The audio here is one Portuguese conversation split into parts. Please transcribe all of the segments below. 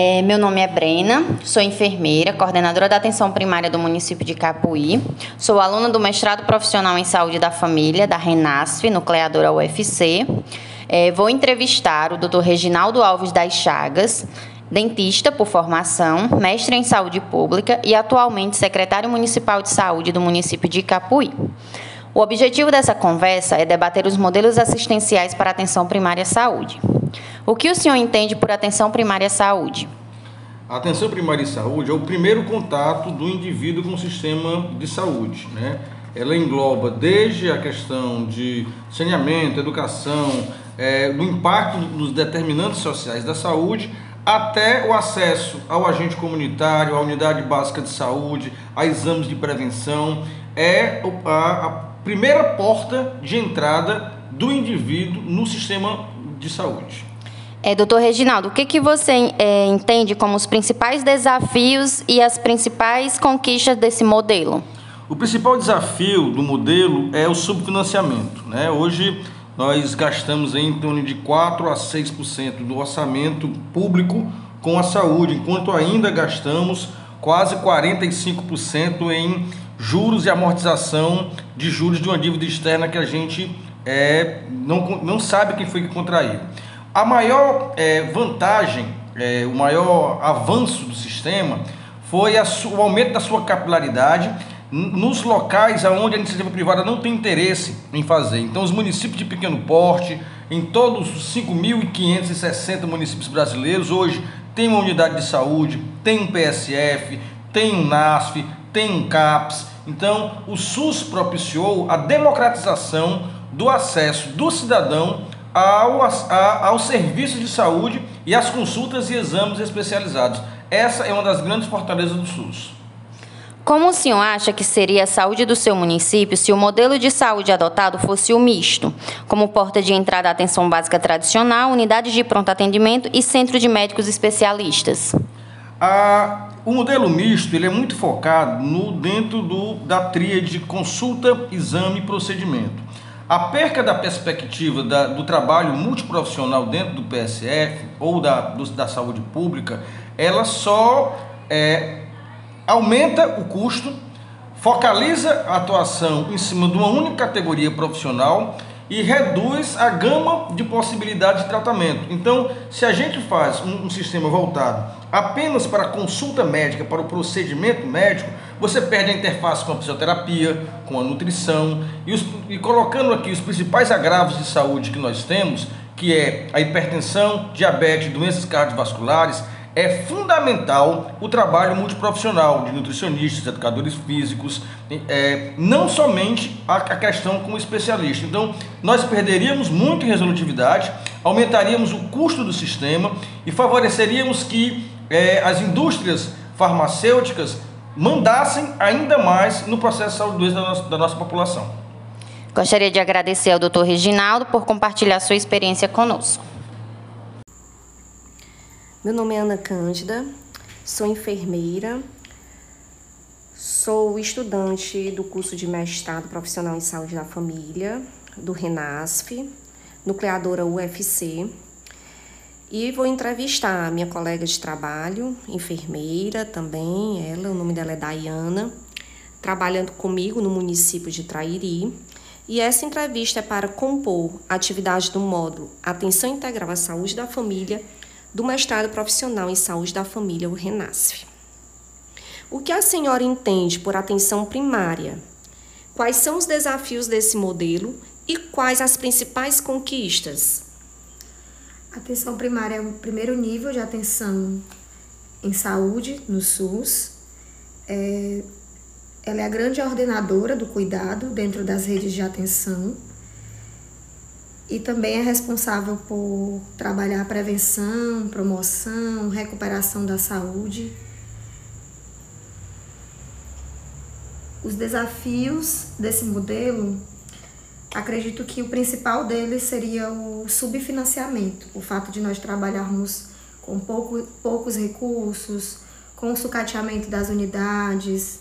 É, meu nome é Brena, sou enfermeira, coordenadora da atenção primária do município de Capuí. Sou aluna do mestrado profissional em saúde da família, da Renasf, nucleadora UFC. É, vou entrevistar o Dr. Reginaldo Alves das Chagas, dentista por formação, mestre em saúde pública e atualmente secretário municipal de saúde do município de Capuí. O objetivo dessa conversa é debater os modelos assistenciais para a atenção primária à saúde. O que o senhor entende por atenção primária à saúde? A atenção primária à saúde é o primeiro contato do indivíduo com o sistema de saúde, né? Ela engloba desde a questão de saneamento, educação, é, do impacto nos determinantes sociais da saúde, até o acesso ao agente comunitário, à unidade básica de saúde, a exames de prevenção, é a primeira porta de entrada do indivíduo no sistema de saúde. É, doutor Reginaldo, o que, que você é, entende como os principais desafios e as principais conquistas desse modelo? O principal desafio do modelo é o subfinanciamento. Né? Hoje nós gastamos em torno de 4 a 6% do orçamento público com a saúde, enquanto ainda gastamos quase 45% em juros e amortização de juros de uma dívida externa que a gente é, não, não sabe quem foi que contraiu. A maior é, vantagem, é, o maior avanço do sistema foi a, o aumento da sua capilaridade nos locais onde a iniciativa privada não tem interesse em fazer. Então, os municípios de pequeno porte, em todos os 5.560 municípios brasileiros, hoje tem uma unidade de saúde, tem um PSF, tem um NASF, tem um CAPS. Então, o SUS propiciou a democratização do acesso do cidadão ao, a, ao serviço de saúde e às consultas e exames especializados. Essa é uma das grandes fortalezas do SUS. Como o senhor acha que seria a saúde do seu município se o modelo de saúde adotado fosse o misto, como porta de entrada à atenção básica tradicional, unidades de pronto atendimento e centro de médicos especialistas? A, o modelo misto ele é muito focado no dentro do, da tríade consulta, exame e procedimento. A perca da perspectiva da, do trabalho multiprofissional dentro do PSF ou da, do, da saúde pública, ela só é, aumenta o custo, focaliza a atuação em cima de uma única categoria profissional e reduz a gama de possibilidades de tratamento. Então, se a gente faz um, um sistema voltado apenas para consulta médica, para o procedimento médico, você perde a interface com a fisioterapia, com a nutrição e, os, e colocando aqui os principais agravos de saúde que nós temos, que é a hipertensão, diabetes, doenças cardiovasculares, é fundamental o trabalho multiprofissional de nutricionistas, educadores físicos, é, não somente a, a questão como especialista. Então, nós perderíamos muito em resolutividade, aumentaríamos o custo do sistema e favoreceríamos que é, as indústrias farmacêuticas mandassem ainda mais no processo de saúde da nossa, da nossa população. Gostaria de agradecer ao Dr. Reginaldo por compartilhar sua experiência conosco. Meu nome é Ana Cândida, sou enfermeira, sou estudante do curso de mestrado profissional em saúde da família, do RENASF, nucleadora UFC, e vou entrevistar a minha colega de trabalho, enfermeira também, ela, o nome dela é Dayana, trabalhando comigo no município de Trairi. E essa entrevista é para compor a atividade do módulo Atenção Integral à Saúde da Família do mestrado profissional em saúde da família, o RENASF. O que a senhora entende por atenção primária? Quais são os desafios desse modelo e quais as principais conquistas? Atenção primária é o primeiro nível de atenção em saúde no SUS. É, ela é a grande ordenadora do cuidado dentro das redes de atenção e também é responsável por trabalhar a prevenção, promoção, recuperação da saúde. Os desafios desse modelo Acredito que o principal deles seria o subfinanciamento, o fato de nós trabalharmos com pouco, poucos recursos, com o sucateamento das unidades,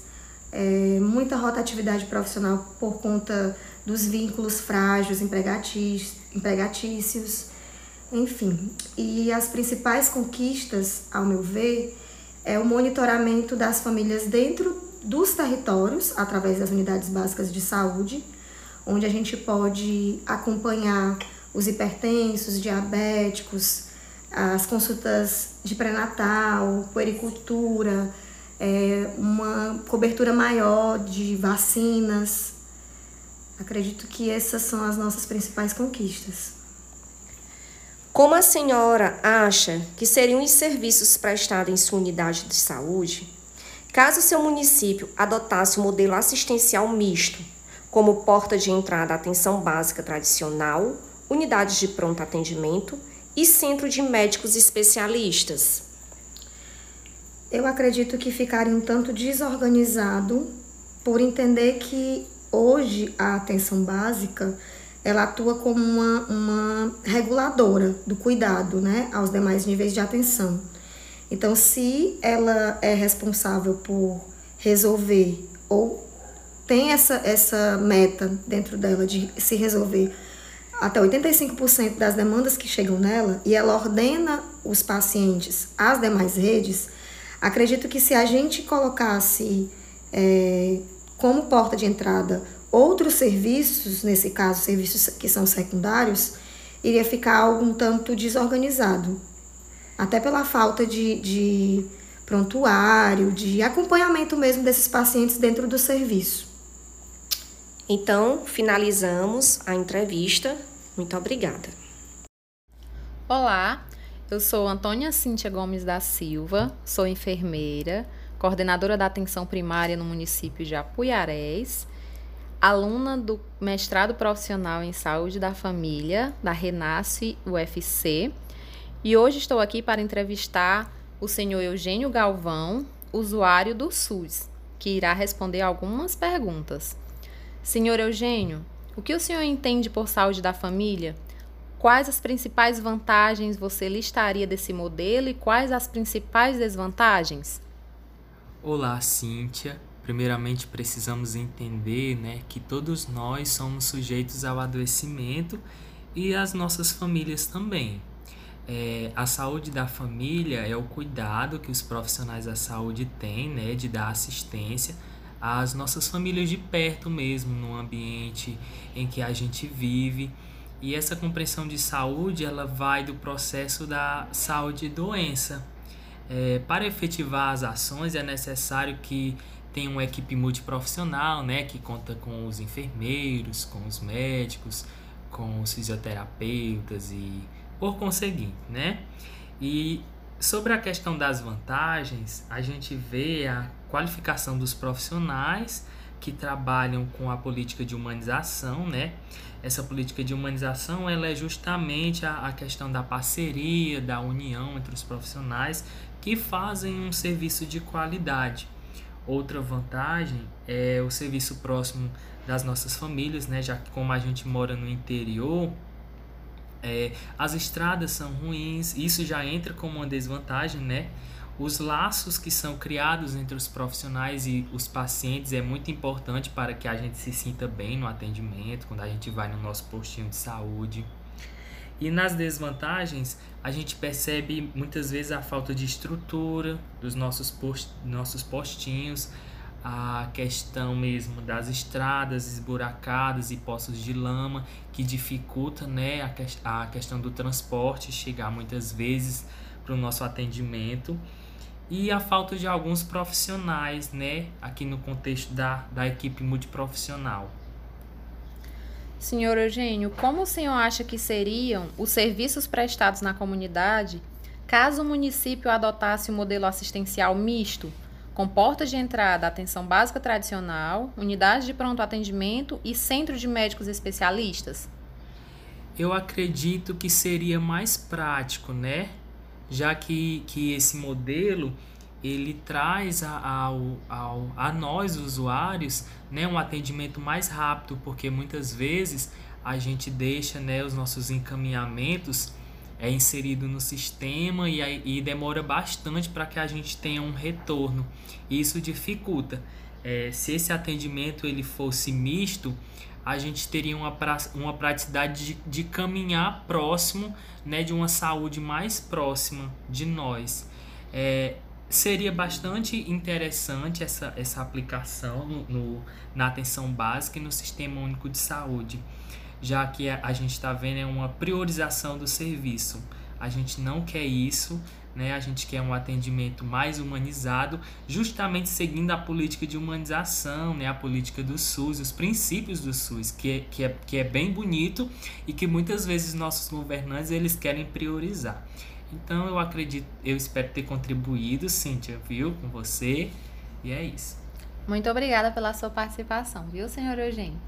é, muita rotatividade profissional por conta dos vínculos frágeis, empregatícios, enfim. E as principais conquistas, ao meu ver, é o monitoramento das famílias dentro dos territórios, através das unidades básicas de saúde, onde a gente pode acompanhar os hipertensos, diabéticos, as consultas de pré-natal, puericultura, é, uma cobertura maior de vacinas. Acredito que essas são as nossas principais conquistas. Como a senhora acha que seriam os serviços prestados em sua unidade de saúde caso seu município adotasse o um modelo assistencial misto, como porta de entrada atenção básica tradicional, unidades de pronto atendimento e centro de médicos especialistas? Eu acredito que ficaria um tanto desorganizado por entender que hoje a atenção básica ela atua como uma, uma reguladora do cuidado né, aos demais níveis de atenção. Então, se ela é responsável por resolver ou tem essa, essa meta dentro dela de se resolver até 85% das demandas que chegam nela e ela ordena os pacientes às demais redes, Acredito que se a gente colocasse é, como porta de entrada outros serviços, nesse caso, serviços que são secundários, iria ficar algo um tanto desorganizado. Até pela falta de, de prontuário, de acompanhamento mesmo desses pacientes dentro do serviço. Então, finalizamos a entrevista. Muito obrigada. Olá, eu sou Antônia Cíntia Gomes da Silva, sou enfermeira, coordenadora da atenção primária no município de Apuiarés, aluna do mestrado profissional em saúde da família da Renasce UFC, e hoje estou aqui para entrevistar o senhor Eugênio Galvão, usuário do SUS, que irá responder algumas perguntas. Senhor Eugênio, o que o senhor entende por saúde da família? Quais as principais vantagens você listaria desse modelo e quais as principais desvantagens? Olá, Cíntia. Primeiramente, precisamos entender né, que todos nós somos sujeitos ao adoecimento e as nossas famílias também. É, a saúde da família é o cuidado que os profissionais da saúde têm né, de dar assistência às nossas famílias de perto mesmo, no ambiente em que a gente vive. E essa compreensão de saúde ela vai do processo da saúde e doença. É, para efetivar as ações é necessário que tenha uma equipe multiprofissional, né, que conta com os enfermeiros, com os médicos, com os fisioterapeutas e por conseguinte, né? E sobre a questão das vantagens, a gente vê a qualificação dos profissionais que trabalham com a política de humanização, né? Essa política de humanização ela é justamente a, a questão da parceria, da união entre os profissionais que fazem um serviço de qualidade. Outra vantagem é o serviço próximo das nossas famílias, né? Já que como a gente mora no interior, é, as estradas são ruins, isso já entra como uma desvantagem, né? Os laços que são criados entre os profissionais e os pacientes é muito importante para que a gente se sinta bem no atendimento, quando a gente vai no nosso postinho de saúde. E nas desvantagens, a gente percebe muitas vezes a falta de estrutura dos nossos, post, nossos postinhos, a questão mesmo das estradas esburacadas e poços de lama, que dificulta né, a, que, a questão do transporte chegar muitas vezes para o nosso atendimento e a falta de alguns profissionais, né, aqui no contexto da, da equipe multiprofissional. Senhor Eugênio, como o senhor acha que seriam os serviços prestados na comunidade caso o município adotasse o um modelo assistencial misto, com portas de entrada, atenção básica tradicional, unidade de pronto atendimento e centro de médicos especialistas? Eu acredito que seria mais prático, né? Já que, que esse modelo ele traz a, ao, ao, a nós usuários né, um atendimento mais rápido, porque muitas vezes a gente deixa né, os nossos encaminhamentos é inserido no sistema e, e demora bastante para que a gente tenha um retorno. Isso dificulta. É, se esse atendimento ele fosse misto, a gente teria uma, pra, uma praticidade de, de caminhar próximo né, de uma saúde mais próxima de nós. É, seria bastante interessante essa, essa aplicação no, no, na atenção básica e no Sistema Único de Saúde, já que a, a gente está vendo é uma priorização do serviço. A gente não quer isso, né? A gente quer um atendimento mais humanizado, justamente seguindo a política de humanização, né? A política do SUS, os princípios do SUS, que é, que é, que é bem bonito e que muitas vezes nossos governantes eles querem priorizar. Então eu acredito, eu espero ter contribuído, Cíntia, viu, com você. E é isso. Muito obrigada pela sua participação, viu, senhor Eugênio?